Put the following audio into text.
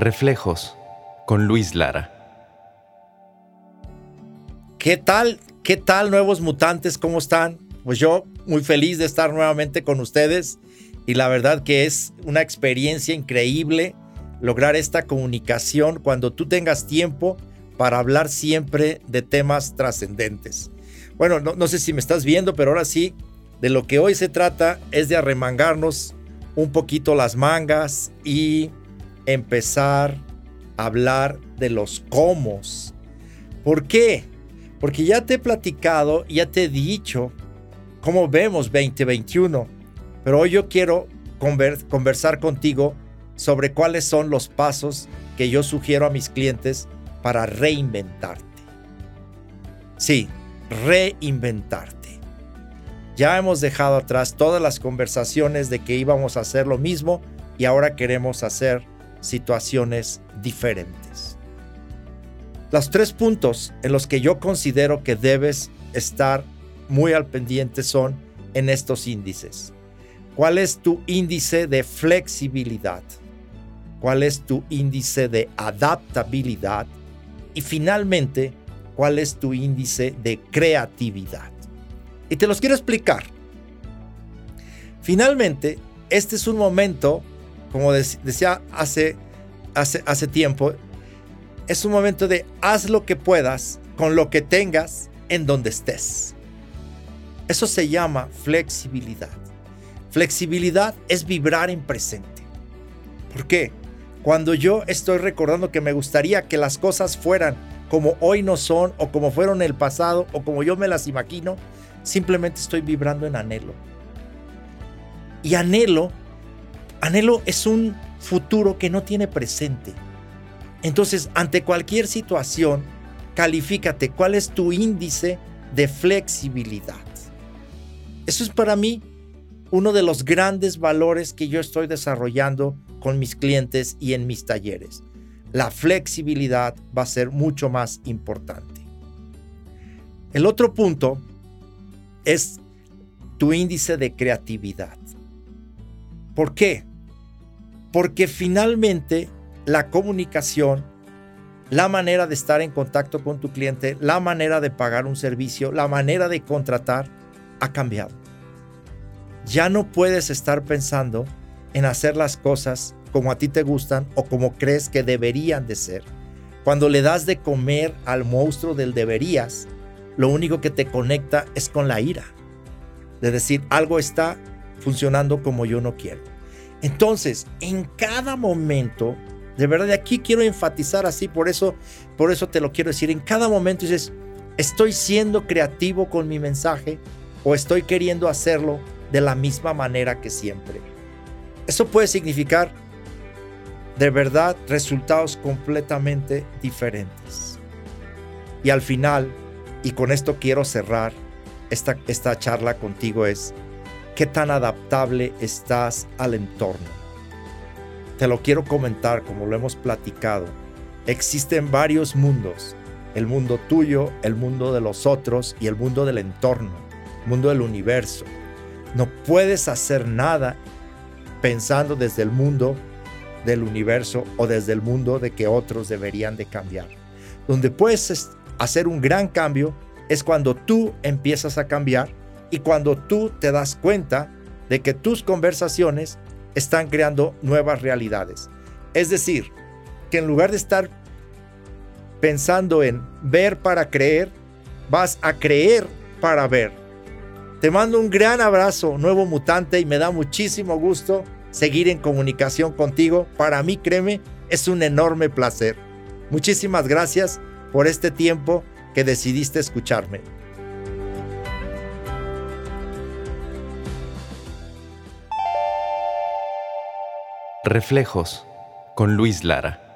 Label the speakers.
Speaker 1: Reflejos con Luis Lara.
Speaker 2: ¿Qué tal? ¿Qué tal nuevos mutantes? ¿Cómo están? Pues yo muy feliz de estar nuevamente con ustedes y la verdad que es una experiencia increíble lograr esta comunicación cuando tú tengas tiempo para hablar siempre de temas trascendentes. Bueno, no, no, sé si me estás viendo, pero ahora sí, de lo que hoy se trata es de arremangarnos un poquito las mangas y empezar a hablar de los cómo. ¿Por qué? Porque ya te he platicado, ya te he dicho cómo vemos 2021, pero hoy yo quiero conversar contigo sobre cuáles son los pasos que yo sugiero a mis clientes para reinventarte. Sí, reinventarte. Ya hemos dejado atrás todas las conversaciones de que íbamos a hacer lo mismo y ahora queremos hacer situaciones diferentes. Los tres puntos en los que yo considero que debes estar muy al pendiente son en estos índices. ¿Cuál es tu índice de flexibilidad? ¿Cuál es tu índice de adaptabilidad? Y finalmente, ¿cuál es tu índice de creatividad? Y te los quiero explicar. Finalmente, este es un momento como decía hace, hace, hace tiempo, es un momento de haz lo que puedas con lo que tengas en donde estés. Eso se llama flexibilidad. Flexibilidad es vibrar en presente. ¿Por qué? Cuando yo estoy recordando que me gustaría que las cosas fueran como hoy no son o como fueron en el pasado o como yo me las imagino, simplemente estoy vibrando en anhelo. Y anhelo Anhelo es un futuro que no tiene presente. Entonces, ante cualquier situación, califícate cuál es tu índice de flexibilidad. Eso es para mí uno de los grandes valores que yo estoy desarrollando con mis clientes y en mis talleres. La flexibilidad va a ser mucho más importante. El otro punto es tu índice de creatividad. ¿Por qué? Porque finalmente la comunicación, la manera de estar en contacto con tu cliente, la manera de pagar un servicio, la manera de contratar ha cambiado. Ya no puedes estar pensando en hacer las cosas como a ti te gustan o como crees que deberían de ser. Cuando le das de comer al monstruo del deberías, lo único que te conecta es con la ira. De decir, algo está funcionando como yo no quiero. Entonces, en cada momento, de verdad, aquí quiero enfatizar así, por eso, por eso te lo quiero decir, en cada momento dices, estoy siendo creativo con mi mensaje o estoy queriendo hacerlo de la misma manera que siempre. Eso puede significar, de verdad, resultados completamente diferentes. Y al final, y con esto quiero cerrar esta, esta charla contigo, es, qué tan adaptable estás al entorno. Te lo quiero comentar como lo hemos platicado. Existen varios mundos. El mundo tuyo, el mundo de los otros y el mundo del entorno, el mundo del universo. No puedes hacer nada pensando desde el mundo del universo o desde el mundo de que otros deberían de cambiar. Donde puedes hacer un gran cambio es cuando tú empiezas a cambiar y cuando tú te das cuenta de que tus conversaciones están creando nuevas realidades. Es decir, que en lugar de estar pensando en ver para creer, vas a creer para ver. Te mando un gran abrazo, nuevo mutante, y me da muchísimo gusto seguir en comunicación contigo. Para mí, créeme, es un enorme placer. Muchísimas gracias por este tiempo que decidiste escucharme.
Speaker 1: Reflejos con Luis Lara.